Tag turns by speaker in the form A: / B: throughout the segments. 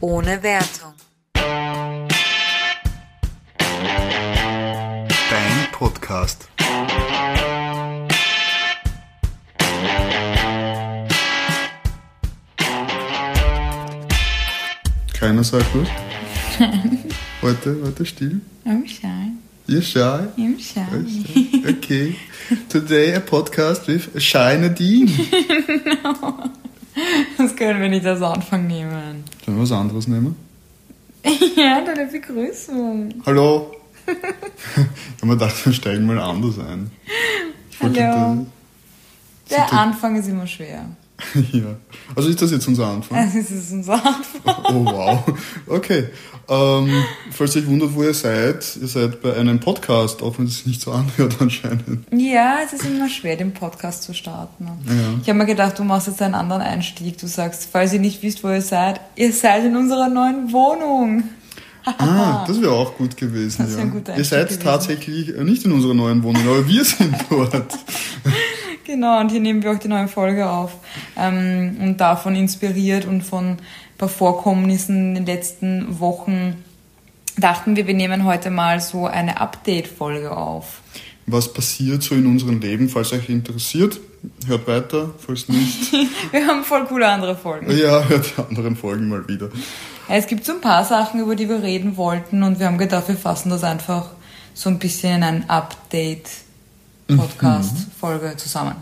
A: ohne Wertung.
B: Dein Podcast. Keiner sagt was? Heute, heute still.
A: I'm shy.
B: You're shy?
A: I'm shy.
B: Okay. Today a podcast with Shy Nadine.
A: Das können wir nicht als Anfang nehmen.
B: Sollen wir was anderes nehmen?
A: Ja, deine Begrüßung.
B: Hallo. ich habe mir gedacht, wir steigen mal anders ein.
A: Hallo. Der Anfang ist immer schwer.
B: ja. Also ist das jetzt unser Anfang?
A: Das ist unser Anfang.
B: Oh wow. Okay. Ähm, falls ihr euch wundert, wo ihr seid, ihr seid bei einem Podcast, auch wenn es sich nicht so anhört anscheinend.
A: Ja, es ist immer schwer, den Podcast zu starten.
B: Ja.
A: Ich habe mir gedacht, du machst jetzt einen anderen Einstieg. Du sagst, falls ihr nicht wisst, wo ihr seid, ihr seid in unserer neuen Wohnung.
B: Ah, das wäre auch gut gewesen.
A: Das
B: ja.
A: ein guter
B: ihr
A: Einstieg
B: seid
A: gewesen.
B: tatsächlich nicht in unserer neuen Wohnung, aber wir sind dort.
A: Genau, und hier nehmen wir auch die neue Folge auf. Ähm, und davon inspiriert und von ein paar Vorkommnissen in den letzten Wochen dachten wir, wir nehmen heute mal so eine Update-Folge auf.
B: Was passiert so in unserem Leben, falls euch interessiert? Hört weiter, falls nicht.
A: Wir haben voll coole andere Folgen.
B: ja, hört die anderen Folgen mal wieder.
A: Es gibt so ein paar Sachen, über die wir reden wollten und wir haben gedacht, wir fassen das einfach so ein bisschen in ein Update-Podcast-Folge zusammen.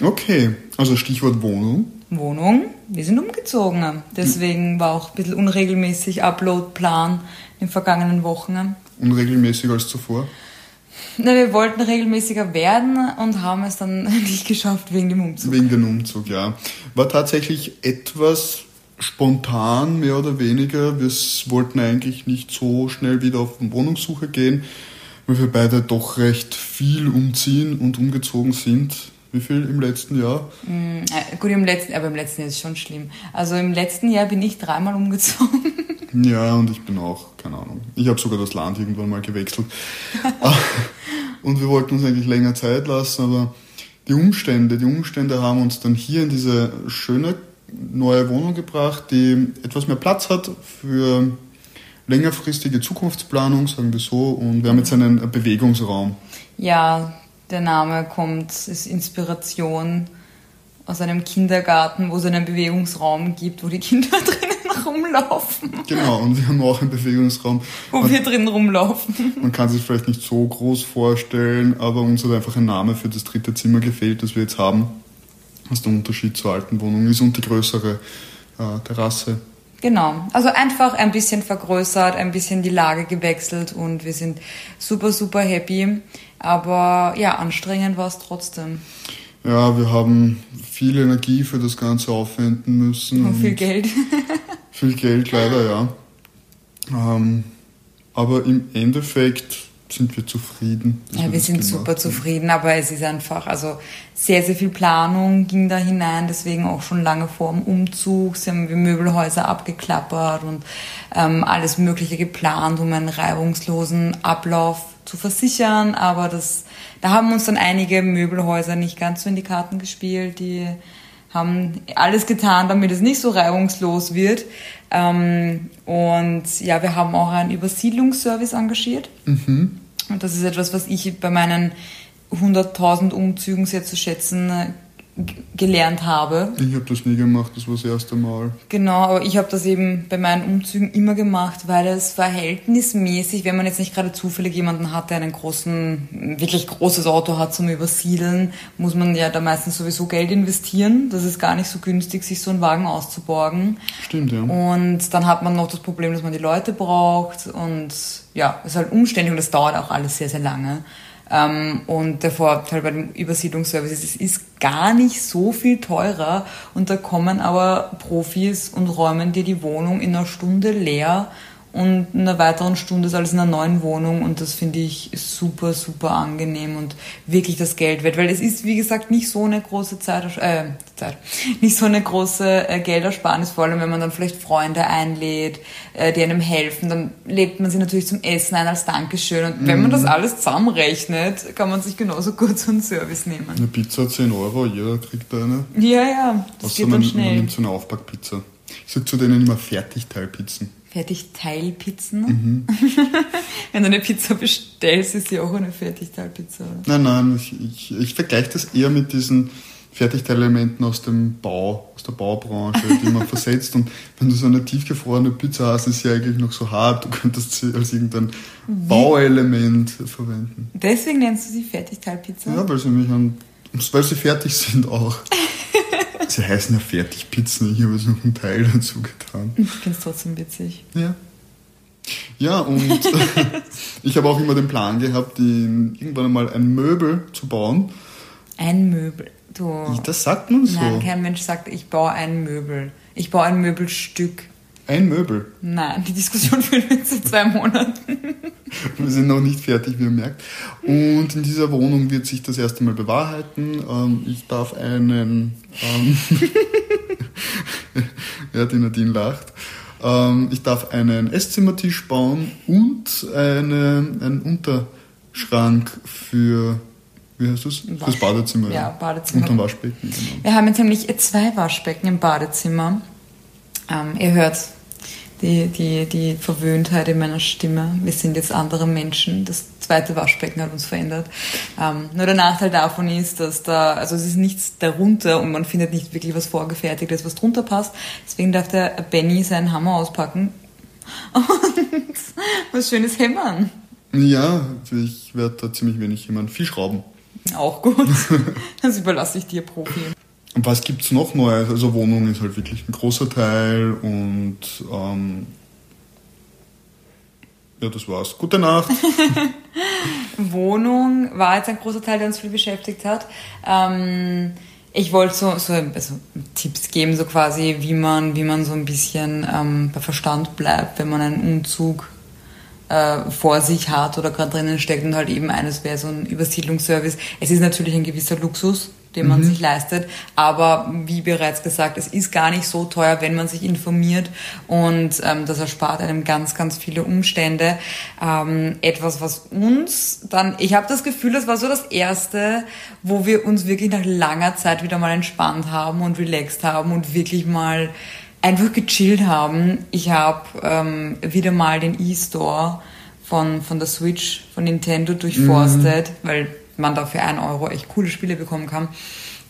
B: Okay, also Stichwort Wohnung.
A: Wohnung, wir sind umgezogen. Deswegen war auch ein bisschen unregelmäßig Upload-Plan in den vergangenen Wochen.
B: Unregelmäßiger als zuvor.
A: Na, wir wollten regelmäßiger werden und haben es dann nicht geschafft wegen dem Umzug.
B: Wegen dem Umzug, ja. War tatsächlich etwas spontan, mehr oder weniger. Wir wollten eigentlich nicht so schnell wieder auf Wohnungssuche gehen, weil wir beide doch recht viel umziehen und umgezogen sind. Wie viel im letzten Jahr?
A: Mm, äh, gut, im letzten, aber im letzten Jahr ist es schon schlimm. Also im letzten Jahr bin ich dreimal umgezogen.
B: Ja, und ich bin auch, keine Ahnung. Ich habe sogar das Land irgendwann mal gewechselt. und wir wollten uns eigentlich länger Zeit lassen, aber die Umstände, die Umstände haben uns dann hier in diese schöne neue Wohnung gebracht, die etwas mehr Platz hat für längerfristige Zukunftsplanung, sagen wir so. Und wir haben jetzt einen Bewegungsraum.
A: Ja, der Name kommt, ist Inspiration aus einem Kindergarten, wo es einen Bewegungsraum gibt, wo die Kinder drinnen rumlaufen.
B: Genau, und wir haben auch einen Bewegungsraum.
A: Wo wir drinnen rumlaufen.
B: Man kann sich vielleicht nicht so groß vorstellen, aber uns hat einfach ein Name für das dritte Zimmer gefehlt, das wir jetzt haben. Was der Unterschied zur alten Wohnung ist und die größere äh, Terrasse.
A: Genau. Also einfach ein bisschen vergrößert, ein bisschen die Lage gewechselt und wir sind super, super happy. Aber ja, anstrengend war es trotzdem.
B: Ja, wir haben viel Energie für das Ganze aufwenden müssen.
A: Und viel Geld.
B: Viel Geld, leider, ja. Ähm, aber im Endeffekt sind wir zufrieden.
A: Ja, wir sind super
B: haben.
A: zufrieden, aber es ist einfach, also sehr, sehr viel Planung ging da hinein, deswegen auch schon lange vor dem Umzug. Sie haben die Möbelhäuser abgeklappert und ähm, alles Mögliche geplant, um einen reibungslosen Ablauf zu versichern. Aber das, da haben uns dann einige Möbelhäuser nicht ganz so in die Karten gespielt, die haben alles getan, damit es nicht so reibungslos wird. Ähm, und ja, wir haben auch einen Übersiedlungsservice engagiert. Und das ist etwas, was ich bei meinen 100.000 Umzügen sehr zu schätzen äh, gelernt habe.
B: Ich habe das nie gemacht, das war das erste Mal.
A: Genau, aber ich habe das eben bei meinen Umzügen immer gemacht, weil es verhältnismäßig, wenn man jetzt nicht gerade zufällig jemanden hat, der einen großen, wirklich großes Auto hat zum Übersiedeln, muss man ja da meistens sowieso Geld investieren. Das ist gar nicht so günstig, sich so einen Wagen auszuborgen.
B: Stimmt, ja.
A: Und dann hat man noch das Problem, dass man die Leute braucht und ja, es ist halt umständlich und das dauert auch alles sehr, sehr lange. Ähm, und der Vorteil bei dem Übersiedlungsservice ist, es ist gar nicht so viel teurer. Und da kommen aber Profis und räumen dir die Wohnung in einer Stunde leer und in einer weiteren Stunde ist alles in einer neuen Wohnung und das finde ich super, super angenehm und wirklich das Geld wert, weil es ist, wie gesagt, nicht so eine große Zeit, äh, Zeit nicht so eine große äh, Geldersparnis, vor allem wenn man dann vielleicht Freunde einlädt, äh, die einem helfen, dann lädt man sie natürlich zum Essen ein als Dankeschön und wenn man das alles zusammenrechnet, kann man sich genauso gut so einen Service nehmen.
B: Eine Pizza 10 Euro, jeder kriegt eine.
A: Ja, ja, das
B: Außer
A: geht
B: man,
A: dann
B: man
A: schnell.
B: nimmt so eine Aufbackpizza. Ich sage zu denen immer Fertigteilpizzen.
A: Fertigteilpizzen? Mhm. Wenn du eine Pizza bestellst, ist sie auch eine Fertigteilpizza, oder?
B: Nein, nein, ich, ich, ich vergleiche das eher mit diesen Fertigteilelementen aus dem Bau, aus der Baubranche, die man versetzt. Und wenn du so eine tiefgefrorene Pizza hast, ist sie eigentlich noch so hart, du könntest sie als irgendein Wie? Bauelement verwenden.
A: Deswegen nennst du sie Fertigteilpizza?
B: Ja, weil sie mich an, weil sie fertig sind auch. sie heißen ja Fertigpizzen, ich habe jetzt noch einen Teil dazu getan.
A: Ich finde es trotzdem witzig.
B: Ja. Ja, und ich habe auch immer den Plan gehabt, irgendwann einmal ein Möbel zu bauen.
A: Ein Möbel? Du.
B: Das sagt man so.
A: Nein, kein Mensch sagt, ich baue ein Möbel. Ich baue ein Möbelstück.
B: Ein Möbel?
A: Nein, die Diskussion führen wir jetzt in zwei Monaten.
B: wir sind noch nicht fertig, wie ihr merkt. Und in dieser Wohnung wird sich das erste Mal bewahrheiten. Ähm, ich darf einen. Ähm ja, die Nadine lacht. Ähm, ich darf einen Esszimmertisch bauen und eine, einen Unterschrank für wie heißt das? Wasch. Fürs Badezimmer.
A: Ja, Badezimmer.
B: Und ein Waschbecken. Genau.
A: Wir haben jetzt nämlich zwei Waschbecken im Badezimmer. Ähm, ihr hört die, die, die Verwöhntheit in meiner Stimme. Wir sind jetzt andere Menschen. Das zweite Waschbecken hat uns verändert. Ähm, nur der Nachteil davon ist, dass da, also es ist nichts darunter und man findet nicht wirklich was vorgefertigtes, was drunter passt. Deswegen darf der Benny seinen Hammer auspacken und was Schönes hämmern.
B: Ja, ich werde da ziemlich wenig hämmern. Viel schrauben.
A: Auch gut. Das überlasse ich dir, Profi.
B: Und was gibt es noch Neues? Also Wohnung ist halt wirklich ein großer Teil und ähm, ja, das war's. Gute Nacht.
A: Wohnung war jetzt ein großer Teil, der uns viel beschäftigt hat. Ähm, ich wollte so, so also Tipps geben, so quasi, wie man, wie man so ein bisschen ähm, bei Verstand bleibt, wenn man einen Umzug äh, vor sich hat oder gerade drinnen steckt und halt eben eines wäre so ein Übersiedlungsservice. Es ist natürlich ein gewisser Luxus, den man mhm. sich leistet, aber wie bereits gesagt, es ist gar nicht so teuer, wenn man sich informiert und ähm, das erspart einem ganz, ganz viele Umstände. Ähm, etwas, was uns dann, ich habe das Gefühl, das war so das erste, wo wir uns wirklich nach langer Zeit wieder mal entspannt haben und relaxed haben und wirklich mal einfach gechillt haben. Ich habe ähm, wieder mal den E-Store von, von der Switch, von Nintendo durchforstet, mhm. weil man da für einen Euro echt coole Spiele bekommen kann.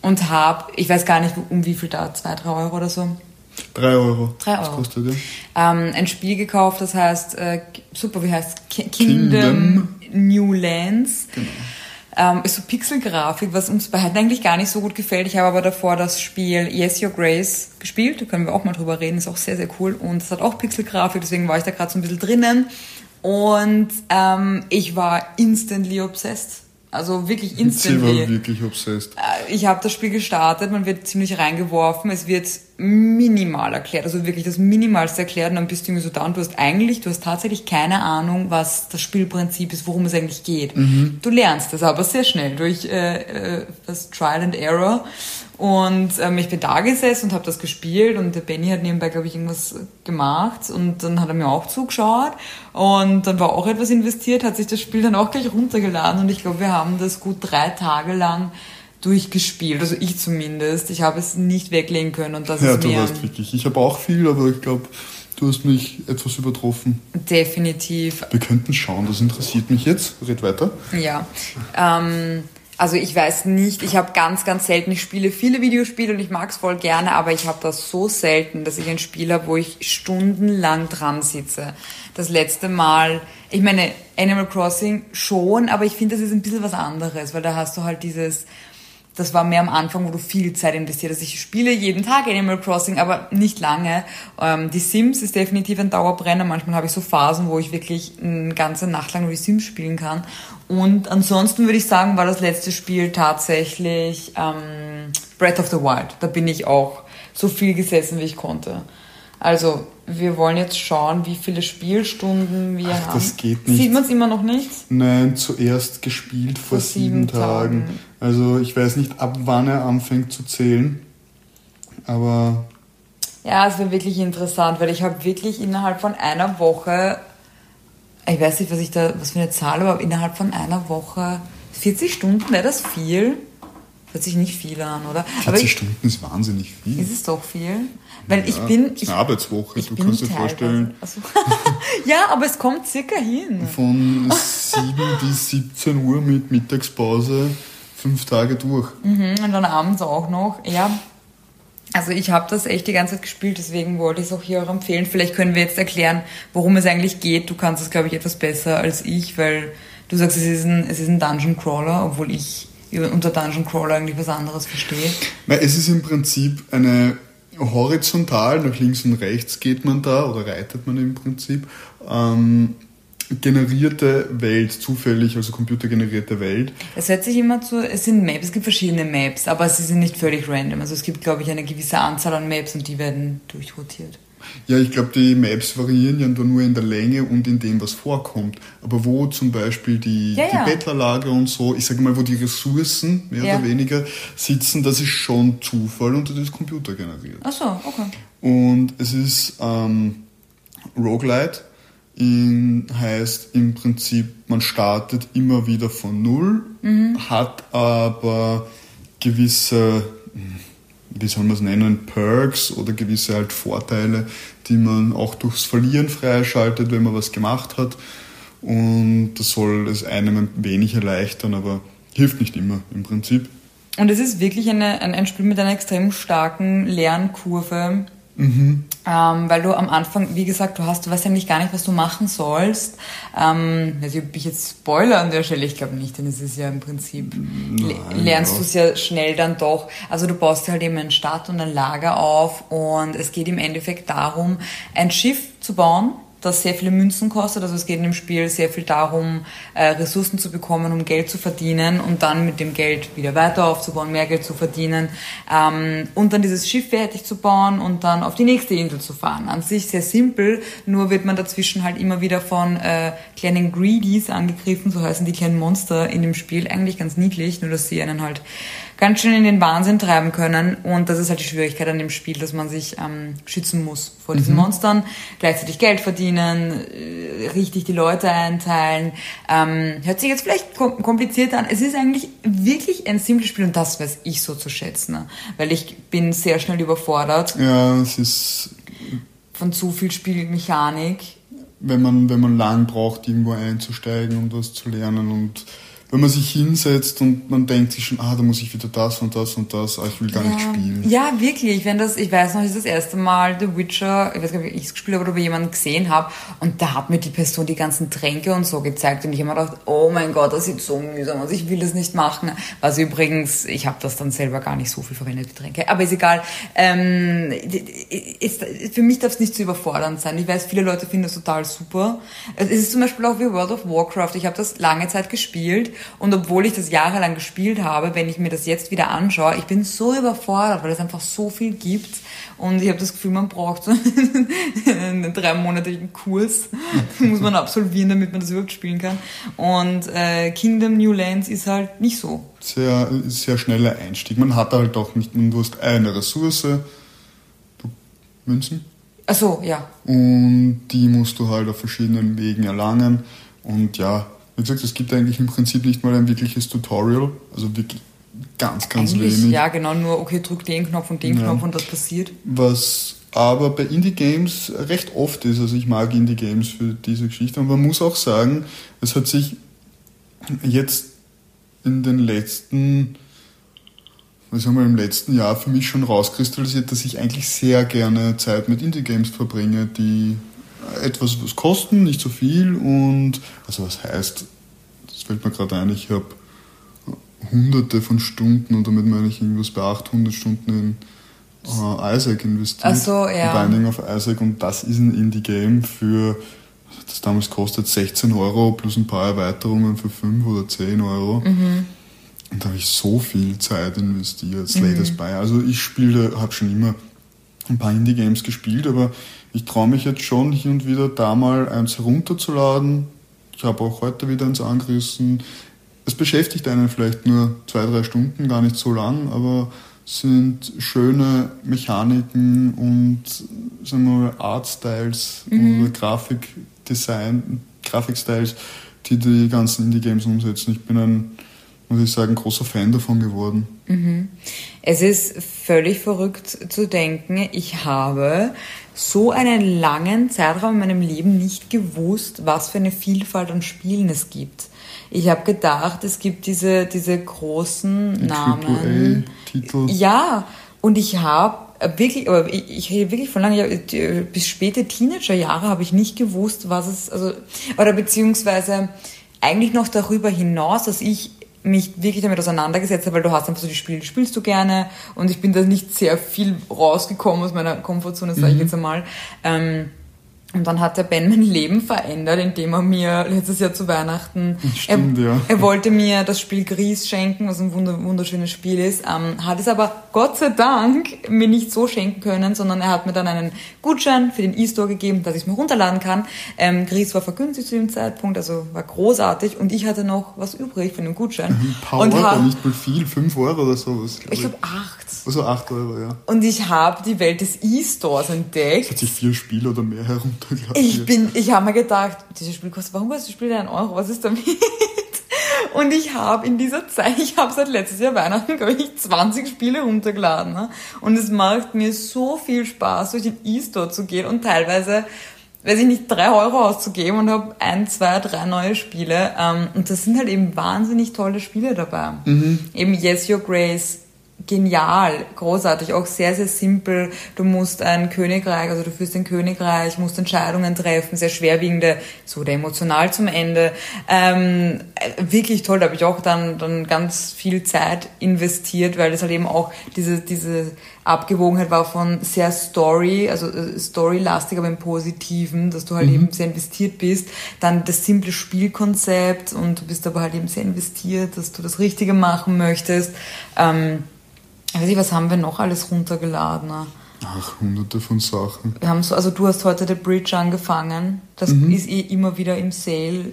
A: Und habe, ich weiß gar nicht, um wie viel da, zwei, drei Euro oder so.
B: Drei Euro.
A: Drei Euro. Das kostet, ja. ähm, ein Spiel gekauft, das heißt, äh, super, wie heißt Kingdom, Kingdom New Lands. Genau. Ähm, ist so Pixelgrafik, was uns beiden eigentlich gar nicht so gut gefällt. Ich habe aber davor das Spiel Yes Your Grace gespielt, da können wir auch mal drüber reden, ist auch sehr, sehr cool und es hat auch Pixelgrafik, deswegen war ich da gerade so ein bisschen drinnen und ähm, ich war instantly obsessed. Also wirklich instantly.
B: Sie war wirklich obsessed.
A: Äh, ich habe das Spiel gestartet, man wird ziemlich reingeworfen, es wird minimal erklärt, also wirklich das Minimalste erklärt und dann bist du irgendwie so da und du hast eigentlich, du hast tatsächlich keine Ahnung, was das Spielprinzip ist, worum es eigentlich geht. Mhm. Du lernst das aber sehr schnell durch äh, äh, das Trial and Error und ähm, ich bin da gesessen und habe das gespielt und der Benny hat nebenbei, glaube ich, irgendwas gemacht und dann hat er mir auch zugeschaut und dann war auch etwas investiert, hat sich das Spiel dann auch gleich runtergeladen und ich glaube, wir haben das gut drei Tage lang durchgespielt, also ich zumindest. Ich habe es nicht weglegen können und das
B: ja,
A: ist
B: mir... Ja, du hast wirklich. Ich habe auch viel, aber ich glaube, du hast mich etwas übertroffen.
A: Definitiv.
B: Wir könnten schauen, das interessiert mich jetzt. Red weiter.
A: Ja. Ähm, also ich weiß nicht, ich habe ganz, ganz selten, ich spiele viele Videospiele und ich mag es voll gerne, aber ich habe das so selten, dass ich ein Spiel habe, wo ich stundenlang dran sitze. Das letzte Mal, ich meine, Animal Crossing schon, aber ich finde, das ist ein bisschen was anderes, weil da hast du halt dieses, das war mehr am Anfang, wo du viel Zeit investiert hast. Ich spiele jeden Tag Animal Crossing, aber nicht lange. Ähm, die Sims ist definitiv ein Dauerbrenner. Manchmal habe ich so Phasen, wo ich wirklich eine ganze Nacht lang nur die Sims spielen kann. Und ansonsten würde ich sagen, war das letzte Spiel tatsächlich ähm, Breath of the Wild. Da bin ich auch so viel gesessen, wie ich konnte. Also, wir wollen jetzt schauen, wie viele Spielstunden wir Ach, haben.
B: Das geht nicht.
A: Sieht man es immer noch nicht?
B: Nein, zuerst gespielt vor, vor sieben, sieben Tagen. Tagen. Also, ich weiß nicht, ab wann er anfängt zu zählen. Aber.
A: Ja, es wäre wirklich interessant, weil ich habe wirklich innerhalb von einer Woche ich weiß nicht, was ich da, was für eine Zahl, aber innerhalb von einer Woche 40 Stunden wäre das viel? Hört sich nicht viel an, oder?
B: 40
A: Aber ich,
B: Stunden ist wahnsinnig viel.
A: ist es doch viel? Weil
B: Ja,
A: ich bin.
B: ist eine Arbeitswoche.
A: ich
B: du kannst dir vorstellen,
A: Also, ja, aber es kommt circa hin.
B: von 7 bis 17 Uhr mit Mittagspause fünf Tage durch.
A: Mhm, und dann abends auch noch. Ja. Also ich habe das echt die ganze Zeit gespielt, deswegen wollte ich es auch hier auch empfehlen. Vielleicht können wir jetzt erklären, worum es eigentlich geht. Du kannst es, glaube ich, etwas besser als ich, weil du sagst, es ist ein, es ist ein Dungeon Crawler, obwohl ich unter Dungeon Crawler eigentlich was anderes verstehe.
B: Weil es ist im Prinzip eine horizontal, nach links und rechts geht man da oder reitet man im Prinzip, ähm, generierte Welt, zufällig, also computergenerierte Welt.
A: Es hört sich immer zu, es sind Maps, es gibt verschiedene Maps, aber sie sind nicht völlig random. Also es gibt, glaube ich, eine gewisse Anzahl an Maps und die werden durchrotiert.
B: Ja, ich glaube, die Maps variieren ja nur in der Länge und in dem, was vorkommt. Aber wo zum Beispiel die,
A: Ja, ja.
B: die Bettlerlager und so, ich sage mal, wo die Ressourcen mehr
A: Ja.
B: oder weniger sitzen, das ist schon Zufall und das ist computergeneriert.
A: Ach so, okay.
B: Und es ist ähm, Roguelite, in, heißt im Prinzip, man startet immer wieder von Null, hat aber gewisse, wie soll man es nennen, Perks oder gewisse halt Vorteile, die man auch durchs Verlieren freischaltet, wenn man was gemacht hat. Und das soll es einem ein wenig erleichtern, aber hilft nicht immer im Prinzip.
A: Und es ist wirklich eine, ein, ein Spiel mit einer extrem starken Lernkurve,
B: Mhm.
A: ähm, weil du am Anfang, wie gesagt, du hast, du weißt eigentlich gar nicht, was du machen sollst. Ähm, ich, ob ich jetzt Spoiler an der Stelle, ich glaube nicht, denn es ist ja im Prinzip,
B: Nein,
A: lernst du es ja schnell dann doch. Also du baust halt eben eine Stadt und ein Lager auf und es geht im Endeffekt darum, ein Schiff zu bauen, das sehr viele Münzen kostet. Also es geht in dem Spiel sehr viel darum, äh, Ressourcen zu bekommen, um Geld zu verdienen und dann mit dem Geld wieder weiter aufzubauen, mehr Geld zu verdienen ähm, und dann dieses Schiff fertig zu bauen und dann auf die nächste Insel zu fahren. An sich sehr simpel, nur wird man dazwischen halt immer wieder von äh, kleinen Greedies angegriffen, so heißen die kleinen Monster in dem Spiel. Eigentlich ganz niedlich, nur dass sie einen halt ganz schön in den Wahnsinn treiben können. Und das ist halt die Schwierigkeit an dem Spiel, dass man sich ähm, schützen muss vor diesen Monstern, gleichzeitig Geld verdienen, äh, richtig die Leute einteilen. Ähm, hört sich jetzt vielleicht kom kompliziert an. Es ist eigentlich wirklich ein simples Spiel und das weiß ich so zu schätzen, ne? weil ich bin sehr schnell überfordert
B: Ja, es ist
A: von zu viel Spielmechanik.
B: wenn man, wenn man lang braucht, irgendwo einzusteigen und was zu lernen und wenn man sich hinsetzt und man denkt sich schon, ah, da muss ich wieder das und das und das, ah, ich will gar nicht spielen.
A: Ja, wirklich. Wenn das, ich weiß noch, ich das erste Mal The Witcher, ich weiß gar nicht, ob ich es gespielt habe oder ob ich jemanden gesehen habe, und da hat mir die Person die ganzen Tränke und so gezeigt und ich habe mir gedacht, oh mein Gott, das sieht so mühsam aus, ich will das nicht machen. Was übrigens, ich habe das dann selber gar nicht so viel verwendet, die Tränke, aber ist egal. Ähm, ist, für mich darf es nicht zu überfordernd sein. Ich weiß, viele Leute finden das total super. Es ist zum Beispiel auch wie World of Warcraft. Ich habe das lange Zeit gespielt und obwohl ich das jahrelang gespielt habe, wenn ich mir das jetzt wieder anschaue, ich bin so überfordert, weil es einfach so viel gibt und ich habe das Gefühl, man braucht so einen dreimonatigen Kurs, muss man absolvieren, damit man das überhaupt spielen kann. Und äh, Kingdom New Lands ist halt nicht so.
B: Sehr, sehr schneller Einstieg. Man hat halt auch nicht, du hast eine Ressource, du, Münzen,
A: Ach so, ja.
B: und die musst du halt auf verschiedenen Wegen erlangen. Und ja, wie gesagt, es gibt eigentlich im Prinzip nicht mal ein wirkliches Tutorial, also wirklich ganz, ganz
A: Eigentlich,
B: wenig.
A: ja, genau, nur, okay, drück den Knopf und den
B: Ja.
A: Knopf und das passiert.
B: Was aber bei Indie-Games recht oft ist. Also ich mag Indie-Games für diese Geschichte. Und man muss auch sagen, es hat sich jetzt in den letzten, was haben wir im letzten Jahr für mich schon rauskristallisiert, dass ich eigentlich sehr gerne Zeit mit Indie-Games verbringe, die etwas was kosten, nicht so viel und also was heißt, das fällt mir gerade ein, ich habe hunderte von Stunden und damit meine ich irgendwas bei 800 Stunden in äh, Isaac investiert.
A: Ach so, ja.
B: Binding of Isaac und das ist ein Indie-Game für, das damals kostet 16 Euro plus ein paar Erweiterungen für 5 oder 10 Euro.
A: Mhm.
B: Und da habe ich so viel Zeit investiert. Slay the Spire. Also ich spiele, habe schon immer ein paar Indie-Games gespielt, aber ich traue mich jetzt schon hin und wieder da mal eins herunterzuladen. Ich habe auch heute wieder eins angerissen. Es beschäftigt einen vielleicht nur zwei, drei Stunden, gar nicht so lang, aber es sind schöne Mechaniken und sagen wir mal, Artstyles oder Grafikdesign, Grafikstyles, die die ganzen Indie-Games umsetzen. Ich bin ein muss ich sagen, großer Fan davon geworden.
A: Mhm. Es ist völlig verrückt zu denken, ich habe so einen langen Zeitraum in meinem Leben nicht gewusst, was für eine Vielfalt an Spielen es gibt. Ich habe gedacht, es gibt diese, diese großen Die Namen. Titel. Ja, und ich habe wirklich, aber ich, ich rede wirklich von lange, bis späte Teenagerjahre habe ich nicht gewusst, was es, also, oder beziehungsweise eigentlich noch darüber hinaus, dass ich mich wirklich damit auseinandergesetzt habe, weil du hast einfach so die Spiele, die spielst du gerne und ich bin da nicht sehr viel rausgekommen aus meiner Komfortzone, sage ich mhm. jetzt einmal. Ähm, und dann hat der Ben mein Leben verändert, indem er mir letztes Jahr zu Weihnachten, Stimmt, er, ja. er wollte mir das Spiel Gries schenken, was ein wunderschönes Spiel ist, ähm, hat es aber Gott sei Dank mir nicht so schenken können, sondern er hat mir dann einen Gutschein für den E-Store gegeben, dass ich es mir runterladen kann. Ähm, Gries war vergünstigt zu dem Zeitpunkt, also war großartig und ich hatte noch was übrig von dem Gutschein.
B: Ein paar und Euro, hab, nicht mal viel, fünf Euro oder sowas.
A: Glaub ich glaube acht.
B: Also acht Euro, ja.
A: Und ich habe die Welt des E-Stores entdeckt.
B: Hat sich vier Spiele oder mehr heruntergeladen.
A: Ich bin, ich habe mir gedacht, dieses Spiel kostet, warum kostet das Spiel denn einen Euro? Was ist damit? Und ich habe in dieser Zeit, ich habe seit letztes Jahr Weihnachten, glaube ich, 20 Spiele runtergeladen. Ne? Und es macht mir so viel Spaß, durch den E-Store zu gehen und teilweise, weiß ich nicht, drei Euro auszugeben und habe ein, zwei, drei neue Spiele. Ähm, und das sind halt eben wahnsinnig tolle Spiele dabei. Mhm. Eben Yes Your Grace, genial, großartig, auch sehr, sehr simpel. Du musst ein Königreich, also du führst ein Königreich, musst Entscheidungen treffen, sehr schwerwiegende, so oder emotional zum Ende. Ähm, wirklich toll, da habe ich auch dann, dann ganz viel Zeit investiert, weil das halt eben auch diese, diese Abgewogenheit war von sehr Story, also äh, Storylastig, aber im Positiven, dass du halt mhm. eben sehr investiert bist. Dann das simple Spielkonzept und du bist aber halt eben sehr investiert, dass du das Richtige machen möchtest. Ähm, weiß ich, was haben wir noch alles runtergeladen?
B: Ach, hunderte von Sachen.
A: Wir haben so, also du hast heute The Bridge angefangen. Das mhm. ist eh immer wieder im Sale.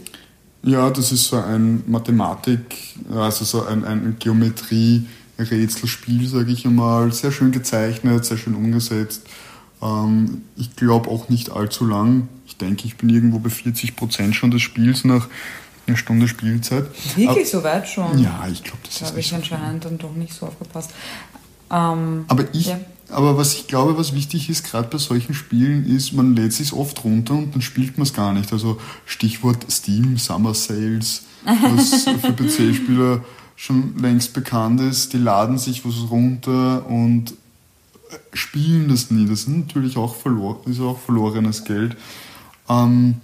B: Ja, das ist so ein Mathematik, also so ein, ein Geometrie-Rätselspiel, sage ich einmal. Sehr schön gezeichnet, sehr schön umgesetzt. Ähm, ich glaube auch nicht allzu lang. Ich denke, ich bin irgendwo bei 40 Prozent schon des Spiels nach eine Stunde Spielzeit.
A: Wirklich so weit schon?
B: Ja, ich glaube, das da ist.
A: habe ich anscheinend dann doch nicht so aufgepasst. Ähm,
B: aber ich, ja. aber was ich glaube, was wichtig ist, gerade bei solchen Spielen, ist, man lädt sich oft runter und dann spielt man es gar nicht. Also Stichwort Steam, Summer Sales, was für PC-Spieler schon längst bekannt ist, die laden sich was runter und spielen das nie. Das ist natürlich auch, verlor ist auch verlorenes Geld. Ähm,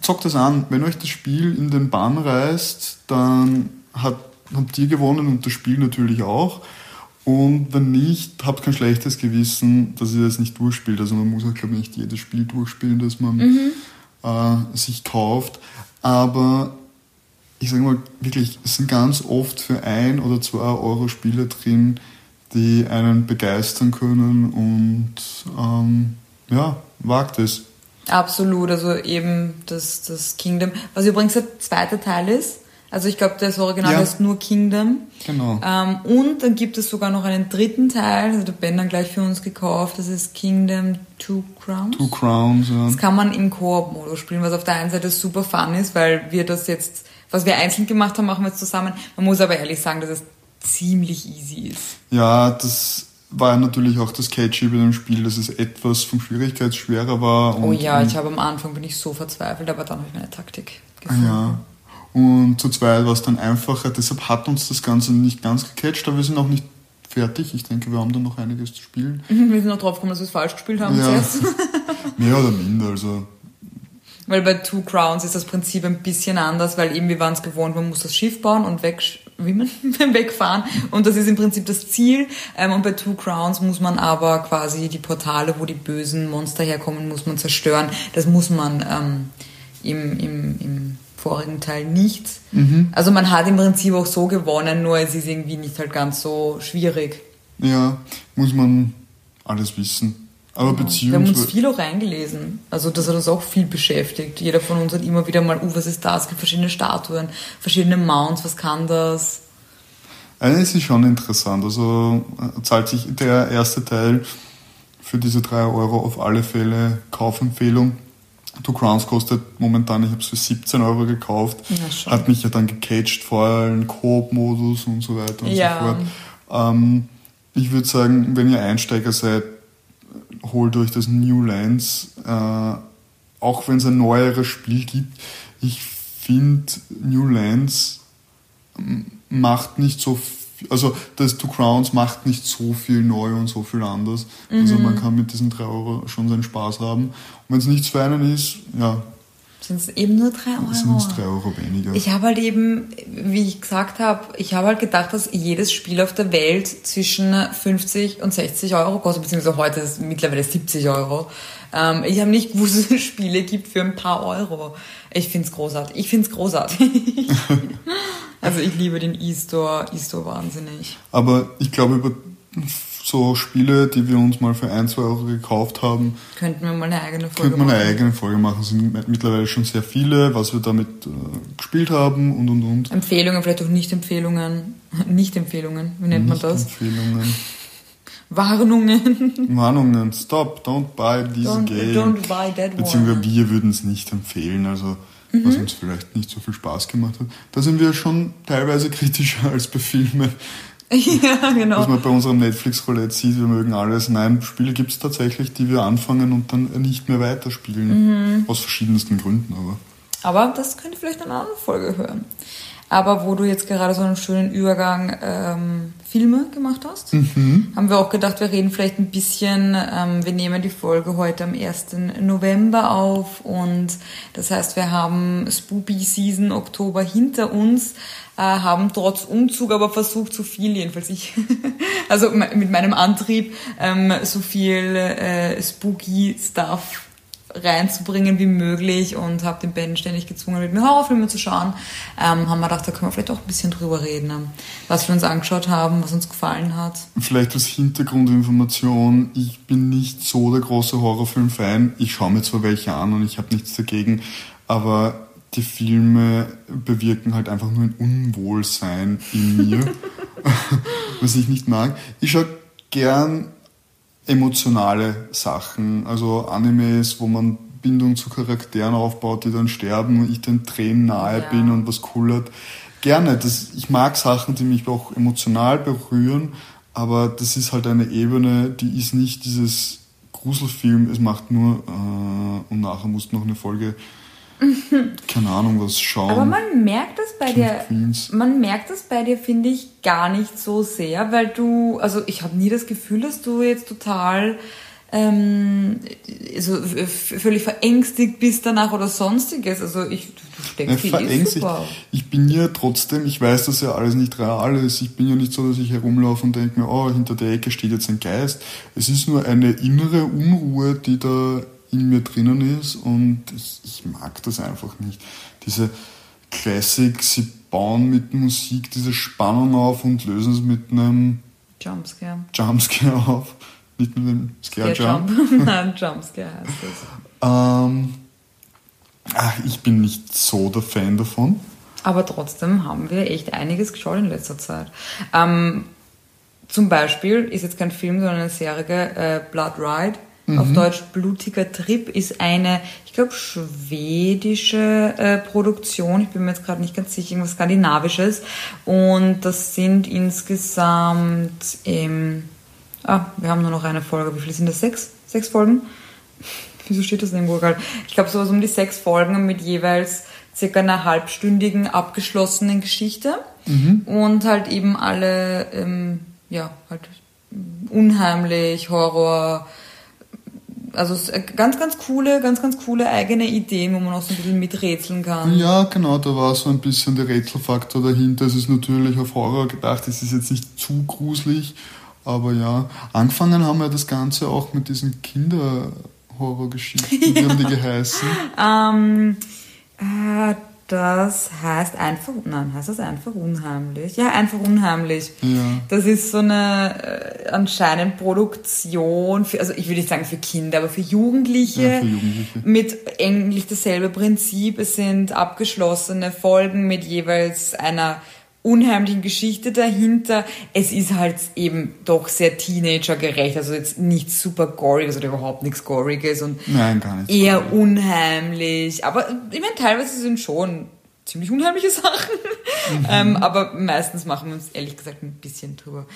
B: zockt das an. Wenn euch das Spiel in den Bann reißt, dann hat, habt ihr gewonnen und das Spiel natürlich auch. Und wenn nicht, habt kein schlechtes Gewissen, dass ihr das nicht durchspielt. Also man muss auch, glaube ich, nicht jedes Spiel durchspielen, das man mhm. äh, sich kauft. Aber ich sage mal wirklich, es sind ganz oft für ein oder zwei Euro Spiele drin, die einen begeistern können und ähm, ja, wagt es.
A: Absolut, also eben das, das Kingdom, was übrigens der zweite Teil ist. Also ich glaube, das Original ja. heißt nur Kingdom.
B: Genau.
A: Ähm, und dann gibt es sogar noch einen dritten Teil, also der Ben dann gleich für uns gekauft, das ist Kingdom Two Crowns.
B: Two Crowns, ja.
A: Das kann man im Koop-Modus spielen, was auf der einen Seite super fun ist, weil wir das jetzt, was wir einzeln gemacht haben, machen wir jetzt zusammen. Man muss aber ehrlich sagen, dass es ziemlich easy ist.
B: Ja, das war natürlich auch das Catchy bei dem Spiel, dass es etwas vom Schwierigkeitsschwerer war.
A: oh ja, ich habe am Anfang bin ich so verzweifelt, aber dann habe ich meine Taktik
B: gefunden. Ja. Und zu zweit war es dann einfacher, deshalb hat uns das Ganze nicht ganz gecatcht, aber wir sind auch nicht fertig. Ich denke, wir haben da noch einiges zu spielen.
A: wir sind noch drauf gekommen, dass wir es falsch gespielt haben
B: ja. zuerst. Mehr oder minder, also.
A: Weil bei Two Crowns ist das Prinzip ein bisschen anders, weil eben wir waren es gewohnt, man muss das Schiff bauen und weg wie man wegfahren. Und das ist im Prinzip das Ziel. Ähm, und bei Two Crowns muss man aber quasi die Portale, wo die bösen Monster herkommen, muss man zerstören. Das muss man ähm, im, im, im vorigen Teil nicht. Mhm. Also man hat im Prinzip auch so gewonnen, nur es ist irgendwie nicht halt ganz so schwierig.
B: Ja, muss man alles wissen. Aber
A: beziehungsweise. Wir haben uns viel auch reingelesen. Also das hat uns auch viel beschäftigt. Jeder von uns hat immer wieder mal, uh, was ist das? Es gibt verschiedene Statuen, verschiedene Mounts, was kann das?
B: Es ist schon interessant. Also äh, zahlt sich der erste Teil für diese drei Euro auf alle Fälle Kaufempfehlung. Two Crowns kostet momentan, ich habe es für 17 Euro gekauft.
A: Ja.
B: Hat mich ja dann gecaged vorher in Coop-Modus und so weiter und
A: Ja.
B: so fort. Ähm, ich würde sagen, wenn ihr Einsteiger seid, holt euch das New Lands, äh, auch wenn es ein neueres Spiel gibt. Ich finde, New Lands macht nicht so viel, also das Two Crowns macht nicht so viel neu und so viel anders. Also man kann mit diesen 3 Euro schon seinen Spaß haben. Und wenn es nichts für einen ist, ja,
A: Sind es eben nur 3 Euro?
B: sind es 3 Euro weniger.
A: Ich habe halt eben, wie ich gesagt habe, ich habe halt gedacht, dass jedes Spiel auf der Welt zwischen 50 und 60 Euro kostet, beziehungsweise heute ist es mittlerweile 70 Euro. Ähm, ich habe nicht gewusst, dass es Spiele gibt für ein paar Euro. Ich finde es großartig. Ich finde es großartig. also ich liebe den E-Store, E-Store wahnsinnig.
B: Aber ich glaube, über so Spiele, die wir uns mal für 1, 2 Euro gekauft haben,
A: Könnten wir mal eine eigene Folge
B: könnte man eine
A: machen.
B: eigene Folge machen. Es sind mittlerweile schon sehr viele, was wir damit äh, gespielt haben und und und.
A: Empfehlungen, vielleicht auch Nicht-Empfehlungen. Nicht-Empfehlungen, wie nennt man das?
B: Empfehlungen.
A: Warnungen.
B: Warnungen. Stop, don't buy this
A: Don't,
B: game.
A: don't buy that one.
B: Beziehungsweise wir würden es nicht empfehlen, also
A: Mhm.
B: was uns vielleicht nicht so viel Spaß gemacht hat. Da sind wir schon teilweise kritischer als bei Filmen.
A: ja, genau.
B: Was man bei unserem Netflix-Roulette sieht, wir mögen alles. Nein, Spiele gibt es tatsächlich, die wir anfangen und dann nicht mehr weiterspielen.
A: Mhm.
B: Aus verschiedensten Gründen, aber.
A: Aber das könnt ihr vielleicht in einer anderen Folge hören. Aber wo du jetzt gerade so einen schönen Übergang ähm, Filme gemacht hast, haben wir auch gedacht, wir reden vielleicht ein bisschen, ähm, wir nehmen die Folge heute am 1. November auf und das heißt, wir haben Spoopy Season Oktober hinter uns, äh, haben trotz Umzug aber versucht, so viel, jedenfalls ich, also mit meinem Antrieb, ähm, so viel äh, Spooky Stuff reinzubringen wie möglich und habe den Ben ständig gezwungen, mit mir Horrorfilme zu schauen. Ähm, haben wir gedacht, da können wir vielleicht auch ein bisschen drüber reden, ähm, was wir uns angeschaut haben, was uns gefallen hat.
B: Vielleicht als Hintergrundinformation, ich bin nicht so der große Horrorfilm-Fan. Ich schaue mir zwar welche an und ich habe nichts dagegen, aber die Filme bewirken halt einfach nur ein Unwohlsein in mir, was ich nicht mag. Ich schaue gern emotionale Sachen, also Animes, wo man Bindung zu Charakteren aufbaut, die dann sterben und ich den Tränen nahe
A: Ja.
B: bin und was kullert. Gerne, das, ich mag Sachen, die mich auch emotional berühren, aber das ist halt eine Ebene, die ist nicht dieses Gruselfilm, es macht nur äh, und nachher musst du noch eine Folge, keine Ahnung, was schauen.
A: Aber man merkt das bei
B: King
A: dir,
B: Queens.
A: man merkt das bei dir, finde ich, gar nicht so sehr, weil du, also ich habe nie das Gefühl, dass du jetzt total ähm, also völlig verängstigt bist danach oder sonstiges. Also ich, du
B: Ja,
A: steckst eh
B: verängstigt.
A: super.
B: Ich bin ja trotzdem, ich weiß, dass ja alles nicht real ist. Ich bin ja nicht so, dass ich herumlaufe und denke mir, oh, hinter der Ecke steht jetzt ein Geist. Es ist nur eine innere Unruhe, die da in mir drinnen ist und ich, ich mag das einfach nicht. Diese Classic, sie bauen mit Musik diese Spannung auf und lösen es mit einem
A: Jumpscare.
B: Jumpscare auf. Nicht mit einem Scare
A: Scare
B: Jump.
A: Jump. Nein, Jumpscare heißt das.
B: Ähm, ach, ich bin nicht so der Fan davon.
A: Aber trotzdem haben wir echt einiges geschaut in letzter Zeit. Ähm, zum Beispiel ist jetzt kein Film, sondern eine Serie, äh, Blood Ride. Auf Deutsch Blutiger Trip ist eine, ich glaube, schwedische äh, Produktion. Ich bin mir jetzt gerade nicht ganz sicher, irgendwas Skandinavisches. Und das sind insgesamt, ähm, ah, wir haben nur noch eine Folge. Wie viele sind das? Sechs? Sechs Folgen? Wieso steht das denn im Google? Ich glaube, sowas um die sechs Folgen mit jeweils circa einer halbstündigen abgeschlossenen Geschichte. Und halt eben alle, ähm, ja, halt unheimlich, Horror. Also es- ganz, ganz coole, ganz, ganz coole eigene Ideen, wo man auch so ein bisschen miträtseln kann.
B: Ja, genau, da war so ein bisschen der Rätselfaktor dahinter. Es ist natürlich auf Horror gedacht, es ist jetzt nicht zu gruselig, aber ja. Angefangen haben wir das Ganze auch mit diesen Kinderhorrorgeschichten, wie haben die geheißen?
A: Ähm, äh, das heißt einfach, nein, heißt das einfach unheimlich? Ja, einfach unheimlich.
B: Ja.
A: Das ist so eine äh, anscheinend Produktion, für, also ich würde nicht sagen für Kinder, aber für Jugendliche.
B: Ja, für Jugendliche.
A: Mit eigentlich dasselbe Prinzip. Es sind abgeschlossene Folgen mit jeweils einer unheimlichen Geschichte dahinter. Es ist halt eben doch sehr teenagergerecht, also jetzt nicht super gorig, also überhaupt nichts goriges und
B: Nein,
A: eher unheimlich. Aber ich meine, teilweise sind schon ziemlich unheimliche Sachen. Ähm, aber meistens machen wir uns ehrlich gesagt ein bisschen drüber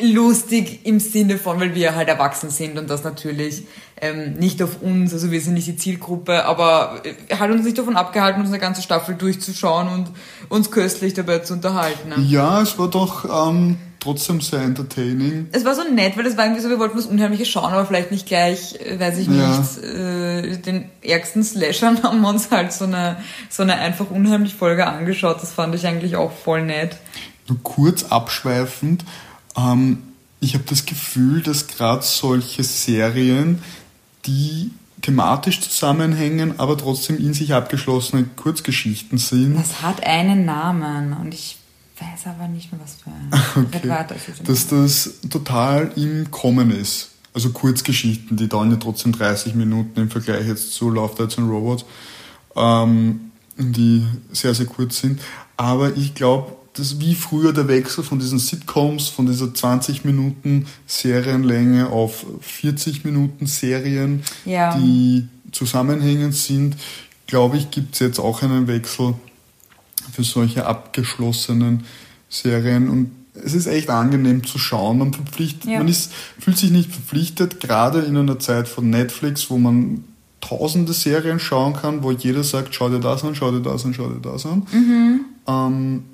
A: lustig im Sinne von, weil wir halt erwachsen sind und das natürlich ähm, nicht auf uns, also wir sind nicht die Zielgruppe, aber äh, hat uns nicht davon abgehalten, uns eine ganze Staffel durchzuschauen und uns köstlich dabei zu unterhalten. Ne?
B: Ja, es war doch ähm, trotzdem sehr entertaining.
A: Es war so nett, weil es war irgendwie so, wir wollten was Unheimliches schauen, aber vielleicht nicht gleich, äh, weiß ich
B: Ja.
A: nicht, äh, den ärgsten Slashern haben wir uns halt so eine, so eine einfach unheimlich Folge angeschaut. Das fand ich eigentlich auch voll nett.
B: Nur kurz abschweifend, ähm, ich habe das Gefühl, dass gerade solche Serien, die thematisch zusammenhängen, aber trotzdem in sich abgeschlossene Kurzgeschichten sind,
A: Das hat einen Namen und ich weiß aber nicht mehr, was für weiß nicht.
B: dass das total im Kommen ist. Also Kurzgeschichten, die dauern ja trotzdem 30 Minuten im Vergleich jetzt zu Love, Death and Robots, ähm, die sehr, sehr kurz sind. Aber ich glaube, dass wie früher der Wechsel von diesen Sitcoms, von dieser 20 Minuten Serienlänge auf 40 Minuten Serien,
A: Ja.
B: die zusammenhängend sind, glaube ich, gibt es jetzt auch einen Wechsel für solche abgeschlossenen Serien und es ist echt angenehm zu schauen. Man, verpflichtet,
A: Ja.
B: man ist, fühlt sich nicht verpflichtet, gerade in einer Zeit von Netflix, wo man tausende Serien schauen kann, wo jeder sagt, schau dir das an, schau dir das an, schau dir das an. Ähm,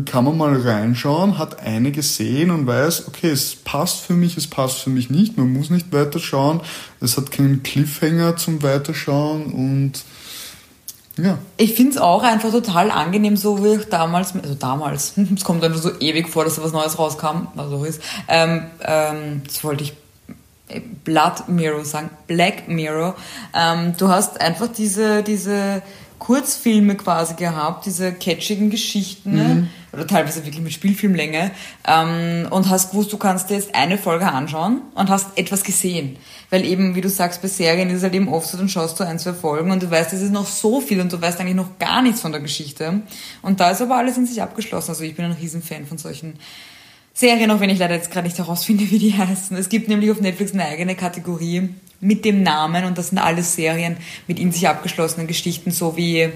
B: kann man mal reinschauen, hat eine gesehen und weiß, okay, es passt für mich, es passt für mich nicht, man muss nicht weiterschauen, es hat keinen Cliffhanger zum Weiterschauen und ja.
A: Ich finde es auch einfach total angenehm, so wie ich damals, also damals, es kommt schon so ewig vor, dass da was Neues rauskam, was auch ist. Ähm, ähm, das wollte ich äh, Blood Mirror sagen, Black Mirror. Ähm, du hast einfach diese, diese Kurzfilme quasi gehabt, diese catchigen Geschichten, ne? Oder teilweise wirklich mit Spielfilmlänge, ähm, und hast gewusst, du kannst dir jetzt eine Folge anschauen und hast etwas gesehen. Weil eben, wie du sagst, bei Serien ist es halt eben oft so, dann schaust du ein, zwei Folgen und du weißt, es ist noch so viel und du weißt eigentlich noch gar nichts von der Geschichte. Und da ist aber alles in sich abgeschlossen. Also ich bin ein Riesenfan von solchen Serien, auch wenn ich leider jetzt gerade nicht herausfinde, wie die heißen. Es gibt nämlich auf Netflix eine eigene Kategorie mit dem Namen und das sind alles Serien mit in sich abgeschlossenen Geschichten, so wie,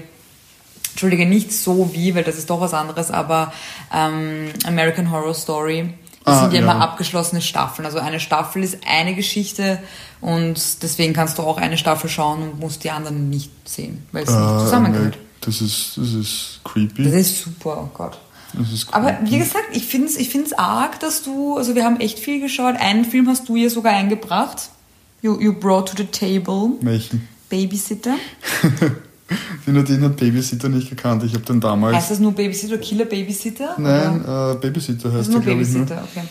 A: Entschuldige, nicht so wie, weil das ist doch was anderes, aber ähm, American Horror Story. Das
B: Ah,
A: sind ja immer abgeschlossene Staffeln. Also eine Staffel ist eine Geschichte und deswegen kannst du auch eine Staffel schauen und musst die anderen nicht sehen, weil es nicht
B: Äh,
A: zusammengehört.
B: das ist, das ist creepy.
A: Das ist super, oh Gott.
B: Das ist
A: Aber wie gesagt, ich finde es ich find's arg, dass du, also wir haben echt viel geschaut. Einen Film hast du ja sogar eingebracht. You, you brought to the table.
B: Welchen?
A: Babysitter.
B: Die Nadine hat Babysitter nicht gekannt. Ich habe den damals.
A: Heißt das nur Babysitter Killer Babysitter?
B: Nein, äh, Babysitter heißt
A: ist nur
B: er, glaube ich. Nur.
A: Babysitter, okay.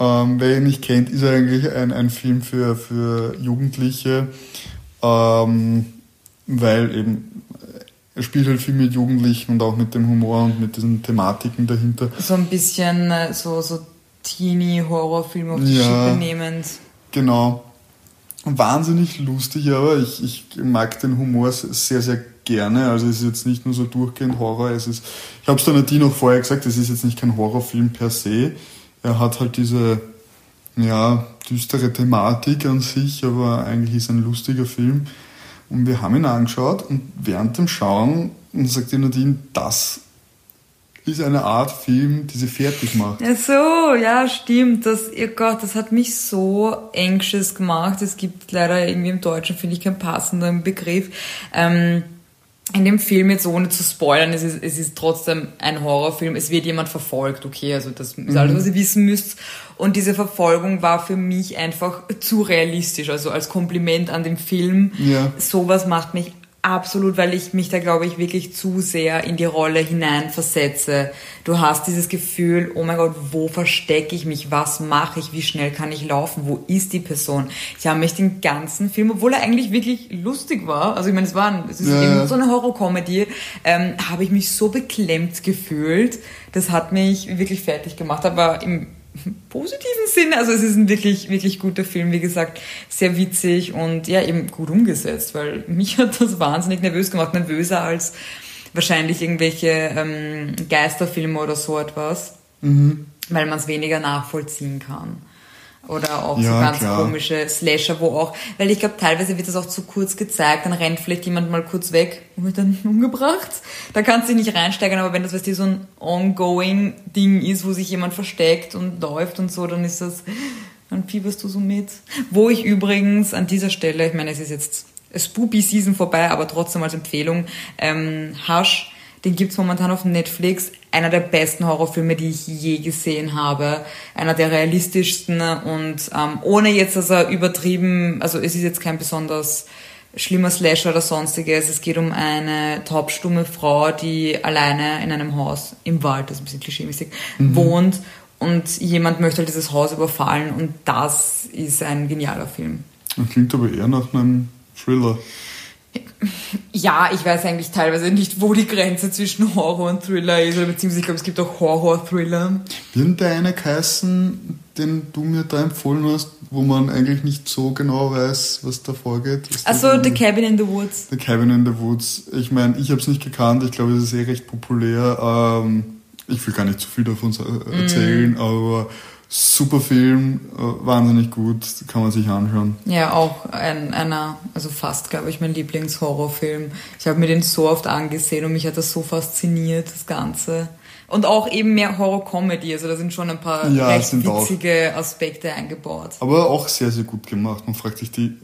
B: Ähm, wer ihn nicht kennt, ist er eigentlich ein, ein Film für, für Jugendliche, ähm, weil eben er spielt halt viel mit Jugendlichen und auch mit dem Humor und mit diesen Thematiken dahinter.
A: So ein bisschen äh, so, so Teenie-Horrorfilm auf die
B: Ja.
A: Schippe nehmend.
B: Genau. Wahnsinnig lustig, aber ich, ich mag den Humor sehr, sehr gerne. Also es ist jetzt nicht nur so durchgehend Horror, es ist, ich habe es der Nadine auch vorher gesagt, es ist jetzt nicht kein Horrorfilm per se. Er hat halt diese, ja, düstere Thematik an sich, aber eigentlich ist ein lustiger Film. Und wir haben ihn angeschaut und während dem Schauen sagt die Nadine, das ist eine Art Film, die sie fertig macht.
A: Ja, so, ja, stimmt. Das, ihr Gott, das hat mich so anxious gemacht. Es gibt leider irgendwie im Deutschen, finde ich, keinen passenden Begriff. Ähm, in dem Film jetzt ohne zu spoilern, es ist, es ist trotzdem ein Horrorfilm. Es wird jemand verfolgt, okay, also das ist alles, was ihr wissen müsst. Und diese Verfolgung war für mich einfach zu realistisch, also als Kompliment an den Film.
B: Ja.
A: Sowas macht mich absolut, weil ich mich da, glaube ich, wirklich zu sehr in die Rolle hineinversetze. Du hast dieses Gefühl, oh mein Gott, wo verstecke ich mich? Was mache ich? Wie schnell kann ich laufen? Wo ist die Person? Ich habe mich den ganzen Film, obwohl er eigentlich wirklich lustig war, also ich meine, es war ein, es ist
B: Ja,
A: so eine Horror-Comedy, ähm, habe ich mich so beklemmt gefühlt. Das hat mich wirklich fertig gemacht, aber im positiven Sinne. Also es ist ein wirklich, wirklich guter Film, wie gesagt, sehr witzig und ja, eben gut umgesetzt, weil mich hat das wahnsinnig nervös gemacht, nervöser als wahrscheinlich irgendwelche ähm, Geisterfilme oder so etwas,
B: Mhm.
A: weil man es weniger nachvollziehen kann. Oder auch so
B: Ja,
A: ganz
B: klar.
A: komische Slasher, wo auch, weil ich glaube, teilweise wird das auch zu kurz gezeigt, dann rennt vielleicht jemand mal kurz weg und wird dann umgebracht. Da kannst du nicht reinsteigen, aber wenn das weißt du, so ein ongoing Ding ist, wo sich jemand versteckt und läuft und so, dann ist das, dann fieberst du so mit. Wo ich übrigens an dieser Stelle, ich meine, es ist jetzt Spoopy Season vorbei, aber trotzdem als Empfehlung, ähm, Hush, den gibt's momentan auf Netflix. Einer der besten Horrorfilme, die ich je gesehen habe. Einer der realistischsten und ähm, ohne jetzt, dass er übertrieben, also es ist jetzt kein besonders schlimmer Slasher oder sonstiges. Es geht um eine taubstumme Frau, die alleine in einem Haus im Wald, das ist ein bisschen klischeemäßig, wohnt und jemand möchte halt dieses Haus überfallen und das ist ein genialer Film.
B: Das klingt aber eher nach einem Thriller.
A: Ja, ich weiß eigentlich teilweise nicht, wo die Grenze zwischen Horror und Thriller ist, oder beziehungsweise ich glaube, es gibt auch Horror-Thriller.
B: Hat der eine geheißen, den du mir da empfohlen hast, wo man eigentlich nicht so genau weiß, was da vorgeht?
A: Also The Cabin in the Woods.
B: The Cabin in the Woods. Ich meine, ich habe es nicht gekannt. Ich glaube, es ist eh recht populär. Ähm, ich will gar nicht zu viel davon sa- erzählen, aber super Film, äh, wahnsinnig gut, kann man sich anschauen.
A: Ja, auch ein, einer, also fast, glaube ich, mein Lieblingshorrorfilm. Ich habe mir den so oft angesehen und mich hat das so fasziniert, das Ganze. Und auch eben mehr Horror-Comedy, also da sind schon ein paar
B: Ja,
A: recht
B: sind auch.
A: witzige Aspekte eingebaut.
B: Aber auch sehr, sehr gut gemacht. Man fragt sich die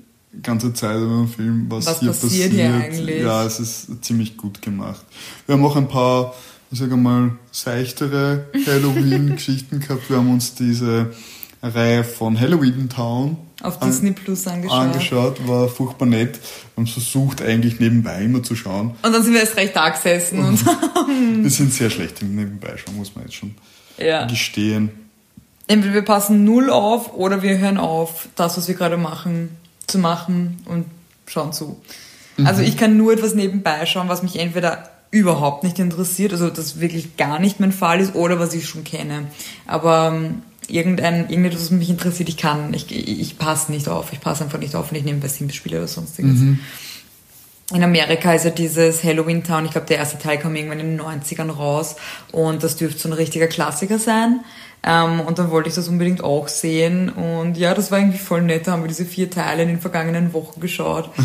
B: ganze Zeit über den Film, was,
A: Was
B: hier
A: passiert
B: passiert.
A: hier eigentlich?
B: Ja, es ist ziemlich gut gemacht. Wir haben auch ein paar, ich sage mal, seichtere Halloween-Geschichten gehabt. Wir haben uns diese Reihe von Halloween Town
A: Auf
B: an-
A: Disney Plus angeschaut.
B: angeschaut, war furchtbar nett. Wir haben versucht, eigentlich nebenbei immer zu schauen.
A: Und dann sind wir erst recht da gesessen und
B: Wir sind sehr schlecht im Nebenbeischauen, muss man jetzt schon
A: ja.
B: gestehen.
A: Entweder wir passen null auf oder wir hören auf, das, was wir gerade machen, zu machen und schauen zu. Also ich kann nur etwas nebenbei schauen, was mich entweder überhaupt nicht interessiert, also das wirklich gar nicht mein Fall ist, oder was ich schon kenne. Aber ähm, irgendein, irgendetwas, was mich interessiert, ich kann, ich, ich, passe nicht auf, ich passe einfach nicht auf und ich nehme bei Sims Spiele oder sonstiges. In Amerika ist ja dieses Halloween Town, ich glaube, der erste Teil kam irgendwann in den 90ern raus und das dürfte so ein richtiger Klassiker sein. Ähm, und dann wollte ich das unbedingt auch sehen und ja, das war irgendwie voll nett. Da haben wir diese vier Teile in den vergangenen Wochen geschaut.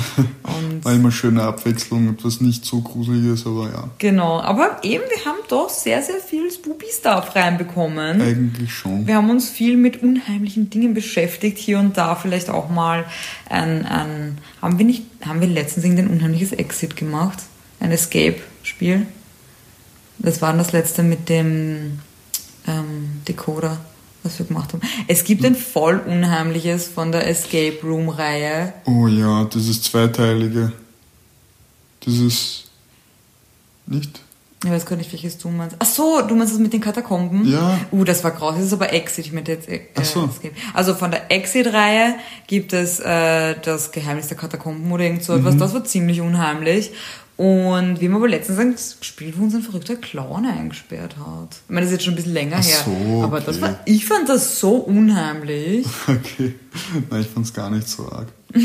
B: War immer schöne Abwechslung, etwas nicht so gruseliges, aber ja,
A: genau, aber eben, wir haben doch sehr, sehr viel Spooky-Stuff reinbekommen.
B: eigentlich schon.
A: Wir haben uns viel mit unheimlichen Dingen beschäftigt, hier und da vielleicht auch mal ein, ein haben wir nicht, haben wir letztens irgendein unheimliches Exit gemacht? Ein Escape-Spiel? Das war das letzte mit dem ähm, Decoder, was wir gemacht haben. Es gibt ein voll unheimliches von der Escape Room-Reihe.
B: Oh ja, dieses zweiteilige. Dieses. Nicht?
A: Ich weiß gar nicht, welches du meinst. Ach so, du meinst das mit den Katakomben?
B: Ja.
A: Uh, das war grausig. Das ist aber Exit. Ich meinte jetzt äh,
B: Ach so.
A: Escape. Also von der Exit-Reihe gibt es äh, das Geheimnis der Katakomben oder irgend so
B: Mhm.
A: etwas. Das war ziemlich unheimlich. Und wie man aber letztens gespielt, wo uns ein verrückter Clown eingesperrt hat. Ich meine, das ist jetzt schon ein bisschen länger
B: Ach
A: her.
B: so,
A: aber das
B: okay.
A: war, ich fand das so unheimlich.
B: Okay. Nein, ich fand's gar nicht so arg.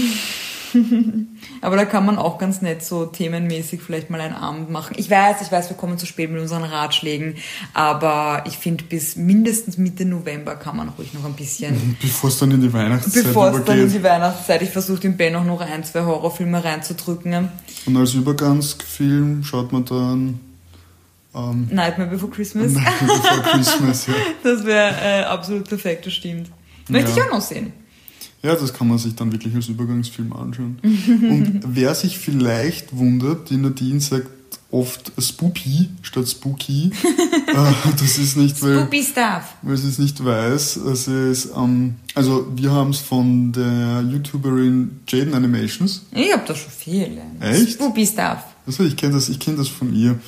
A: Aber da kann man auch ganz nett so themenmäßig vielleicht mal einen Abend machen. Ich weiß, ich weiß, wir kommen zu spät mit unseren Ratschlägen, aber ich finde, bis mindestens Mitte November kann man ruhig noch ein bisschen,
B: Bevor es dann in die Weihnachtszeit
A: bevor es dann in die Weihnachtszeit, ich versuche dem Ben auch noch ein, zwei Horrorfilme reinzudrücken.
B: Und als Übergangsfilm schaut man dann ähm,
A: Nightmare Before Christmas,
B: Before Christmas. Ja.
A: das wäre äh, absolut perfekt, das stimmt. Möchte
B: Ja.
A: ich auch noch sehen.
B: Ja, das kann man sich dann wirklich als Übergangsfilm anschauen. Und wer sich vielleicht wundert, die Nadine sagt oft Spoopy statt Spooky. äh, das ist nicht, weil...
A: Spoopy Stuff.
B: Wer es nicht weiß, es ist, ähm, also wir haben es von der YouTuberin Jaden Animations.
A: Ich habe da schon viele.
B: Echt?
A: Spoopy Stuff.
B: Also ich kenne das, ich kenne das von ihr.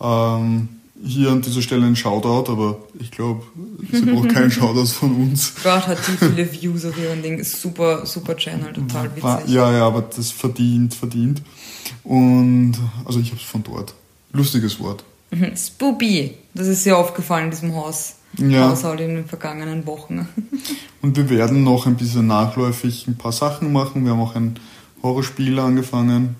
B: Ähm, hier an dieser Stelle ein Shoutout, aber ich glaube, sie braucht keinen Shoutout von uns.
A: Gott hat die viele Views auf ihren Ding. Super, super Channel, total witzig.
B: Ja, ja, aber das verdient, verdient. Und also ich habe es von dort. Lustiges Wort.
A: Mhm. Spoopy. Das ist sehr aufgefallen in diesem Haus.
B: Ja.
A: Haushalt in den vergangenen Wochen.
B: Und wir werden noch ein bisschen nachläufig ein paar Sachen machen. Wir haben auch ein Horrorspiel angefangen.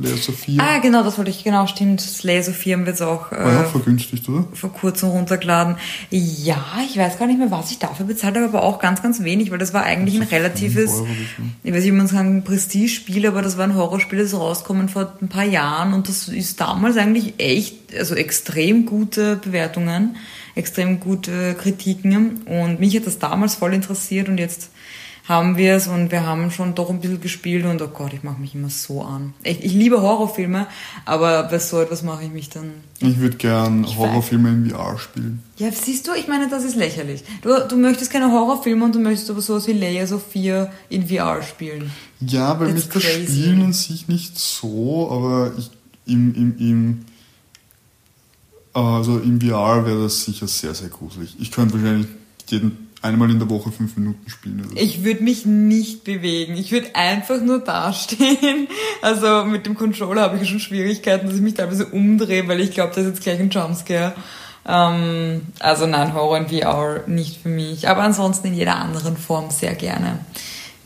B: Lea Sophia.
A: Ah, genau, das wollte ich, genau, stimmt. Slay Sophia haben wir jetzt auch,
B: ja
A: äh,
B: auch vergünstigt, oder?
A: vor kurzem runtergeladen. Ja, ich weiß gar nicht mehr, was ich dafür bezahlt habe, aber auch ganz, ganz wenig, weil das war eigentlich ein relatives,
B: Euro
A: ich weiß nicht, wie man sagen, Prestige-Spiel, aber das war ein Horrorspiel, das ist rausgekommen vor ein paar Jahren und das ist damals eigentlich echt, also extrem gute Bewertungen, extrem gute Kritiken und mich hat das damals voll interessiert und jetzt haben wir es und wir haben schon doch ein bisschen gespielt und oh Gott, ich mache mich immer so an. Ich, ich liebe Horrorfilme, aber bei so etwas mache ich mich dann
B: Ich würde gern
A: Ich
B: Horrorfilme in VR spielen.
A: ja, siehst du, ich meine, das ist lächerlich. Du, du möchtest keine Horrorfilme und du möchtest aber sowas wie Leia Sophia in VR spielen.
B: Ja, weil mich das. Spielen an sich nicht so, aber ich, im, im, im, also im VR wäre das sicher sehr, sehr gruselig. Ich könnte wahrscheinlich jeden, einmal in der Woche fünf Minuten spielen. Oder so.
A: Ich würde mich nicht bewegen. Ich würde einfach nur dastehen. Also mit dem Controller habe ich schon Schwierigkeiten, dass ich mich teilweise umdrehe, weil ich glaube, das ist jetzt gleich ein Jumpscare. Ähm, also nein, Horror in VR nicht für mich. Aber ansonsten in jeder anderen Form sehr gerne.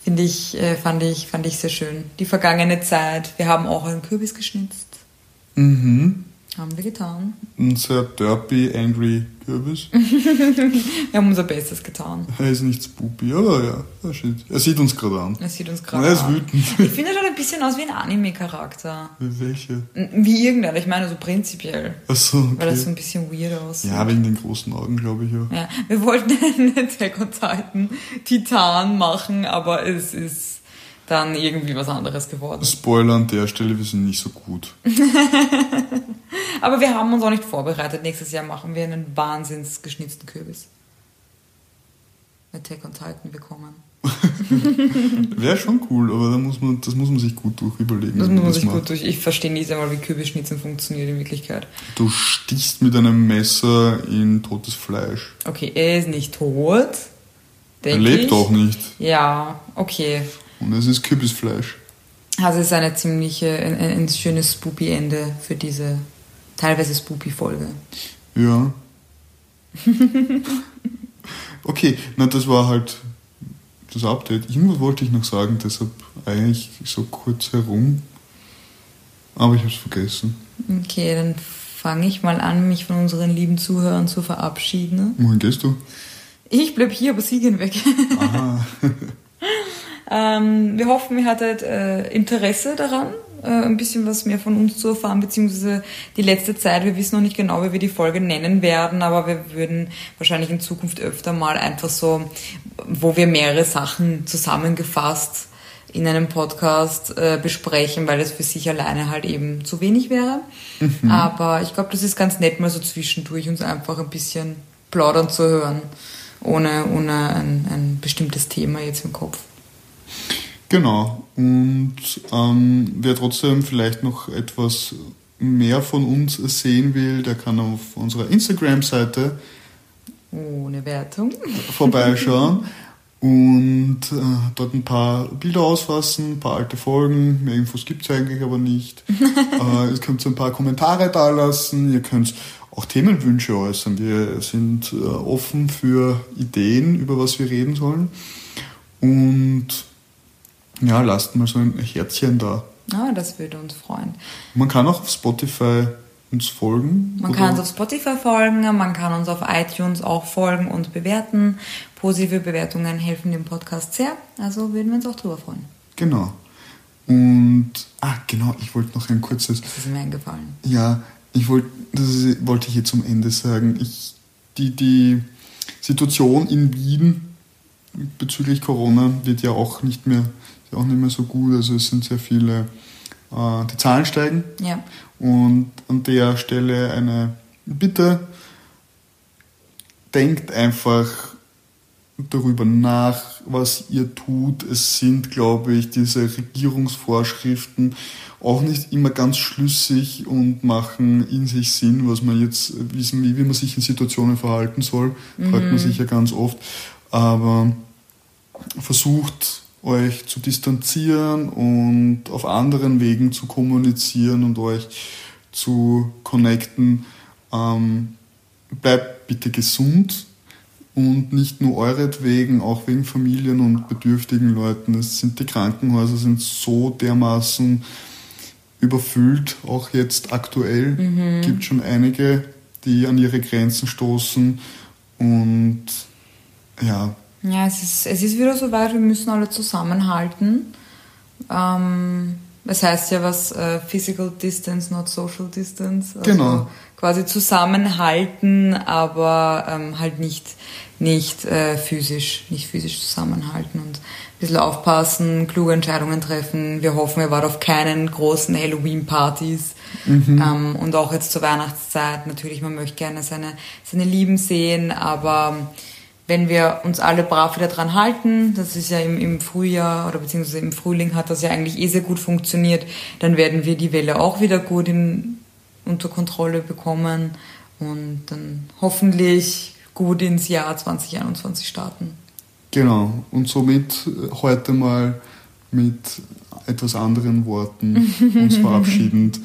A: Finde ich, äh, fand ich, fand ich sehr schön. Die vergangene Zeit. Wir haben auch einen Kürbis geschnitzt.
B: Mhm.
A: Haben wir getan.
B: Ein sehr derpy, angry Kürbis.
A: Wir haben unser Bestes getan.
B: er ist nicht spoopy, aber ja, er, er sieht uns gerade an.
A: Er sieht uns gerade
B: er ist
A: an.
B: wütend.
A: Ich finde, er schaut ein bisschen aus wie ein Anime-Charakter.
B: Welche?
A: Wie irgendeiner, ich meine so prinzipiell.
B: Achso,
A: Weil das so
B: okay.
A: ein bisschen weird aussieht.
B: Ja, wegen den großen Augen, glaube ich, ja.
A: Ja, wir wollten einen Attack on Titan Titan machen, aber es ist dann irgendwie was anderes geworden.
B: Spoiler an der Stelle, wir sind nicht so gut.
A: Aber wir haben uns auch nicht vorbereitet. Nächstes Jahr machen wir einen wahnsinns geschnitzten Kürbis. Attack on Titan bekommen.
B: Wäre schon cool, aber da muss man, das muss man sich gut durch überlegen.
A: Das muss man sich gut durch. Ich verstehe nicht einmal, wie Kürbisschnitzen funktioniert in Wirklichkeit.
B: Du stichst mit einem Messer in totes Fleisch.
A: Okay, er ist nicht tot.
B: Er lebt
A: ich.
B: auch nicht.
A: Ja, okay.
B: Und es ist Kürbisfleisch.
A: Also es ist eine ziemliche, ein, ein, ein schönes Spoopy-Ende für diese teilweise Spoopy-Folge.
B: Ja. okay, na das war halt das Update. Irgendwas wollte ich noch sagen, deshalb eigentlich so kurz herum. Aber ich habe es vergessen.
A: Okay, dann fange ich mal an, mich von unseren lieben Zuhörern zu verabschieden.
B: Wohin gehst du?
A: Ich bleib hier, aber sie gehen weg.
B: Aha.
A: Ähm, wir hoffen, ihr hattet äh, Interesse daran, äh, ein bisschen was mehr von uns zu erfahren, beziehungsweise die letzte Zeit. Wir wissen noch nicht genau, wie wir die Folge nennen werden, aber wir würden wahrscheinlich in Zukunft öfter mal einfach so, wo wir mehrere Sachen zusammengefasst in einem Podcast äh, besprechen, weil es für sich alleine halt eben zu wenig wäre. Aber ich glaube, das ist ganz nett, mal so zwischendurch uns einfach ein bisschen plaudern zu hören, ohne, ohne ein, ein bestimmtes Thema jetzt im Kopf.
B: Genau. Und ähm, wer trotzdem vielleicht noch etwas mehr von uns sehen will, der kann auf unserer Instagram-Seite
A: Ohne Wertung.
B: vorbeischauen und äh, dort ein paar Bilder ausfassen, ein paar alte Folgen. Mehr Infos gibt es eigentlich aber nicht. äh, ihr könnt so ein paar Kommentare da lassen. Ihr könnt auch Themenwünsche äußern. Wir sind äh, offen für Ideen, über was wir reden sollen. Und ja, lasst mal so ein Herzchen da.
A: Ah, das würde uns freuen.
B: Man kann auch auf Spotify uns folgen.
A: Man
B: oder-
A: kann uns auf Spotify folgen, man kann uns auf iTunes auch folgen und bewerten. Positive Bewertungen helfen dem Podcast sehr, also würden wir uns auch drüber freuen.
B: Genau. Und, ah, genau, ich wollte noch ein kurzes
A: Das ist mir eingefallen.
B: Ja, ich wollte, das ist- wollte ich jetzt zum Ende sagen. Ich, die, die Situation in Wien bezüglich Corona wird ja auch nicht mehr, auch nicht mehr so gut. Also es sind sehr viele, äh, die Zahlen steigen.
A: Ja.
B: Und an der Stelle eine Bitte, denkt einfach darüber nach, was ihr tut. Es sind, glaube ich, diese Regierungsvorschriften auch nicht immer ganz schlüssig und machen in sich Sinn, was man jetzt wissen, wie, wie man sich in Situationen verhalten soll. Fragt man sich ja ganz oft. Aber versucht euch zu distanzieren und auf anderen Wegen zu kommunizieren und euch zu connecten. Ähm, bleibt bitte gesund und nicht nur euretwegen, auch wegen Familien und bedürftigen Leuten. Es sind die Krankenhäuser sind so dermaßen überfüllt, auch jetzt aktuell. Mhm. gibt schon einige, die an ihre Grenzen stoßen und ja.
A: Ja, es ist, es ist wieder so weit, wir müssen alle zusammenhalten. Ähm, es heißt ja was, äh, Physical Distance, not Social Distance.
B: Also genau.
A: Quasi zusammenhalten, aber ähm, halt nicht, nicht äh, physisch, nicht physisch zusammenhalten und ein bisschen aufpassen, kluge Entscheidungen treffen. Wir hoffen, ihr wart auf keinen großen Halloween-Partys. Mhm. Ähm, und auch jetzt zur Weihnachtszeit. Natürlich, man möchte gerne seine, seine Lieben sehen, aber wenn wir uns alle brav wieder dran halten, das ist ja im, im Frühjahr oder beziehungsweise im Frühling hat das ja eigentlich eh sehr gut funktioniert, dann werden wir die Welle auch wieder gut in, unter Kontrolle bekommen und dann hoffentlich gut ins Jahr 2021 starten.
B: Genau, und somit heute mal mit etwas anderen Worten uns verabschiedend.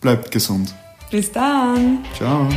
B: Bleibt gesund.
A: Bis dann.
B: Ciao.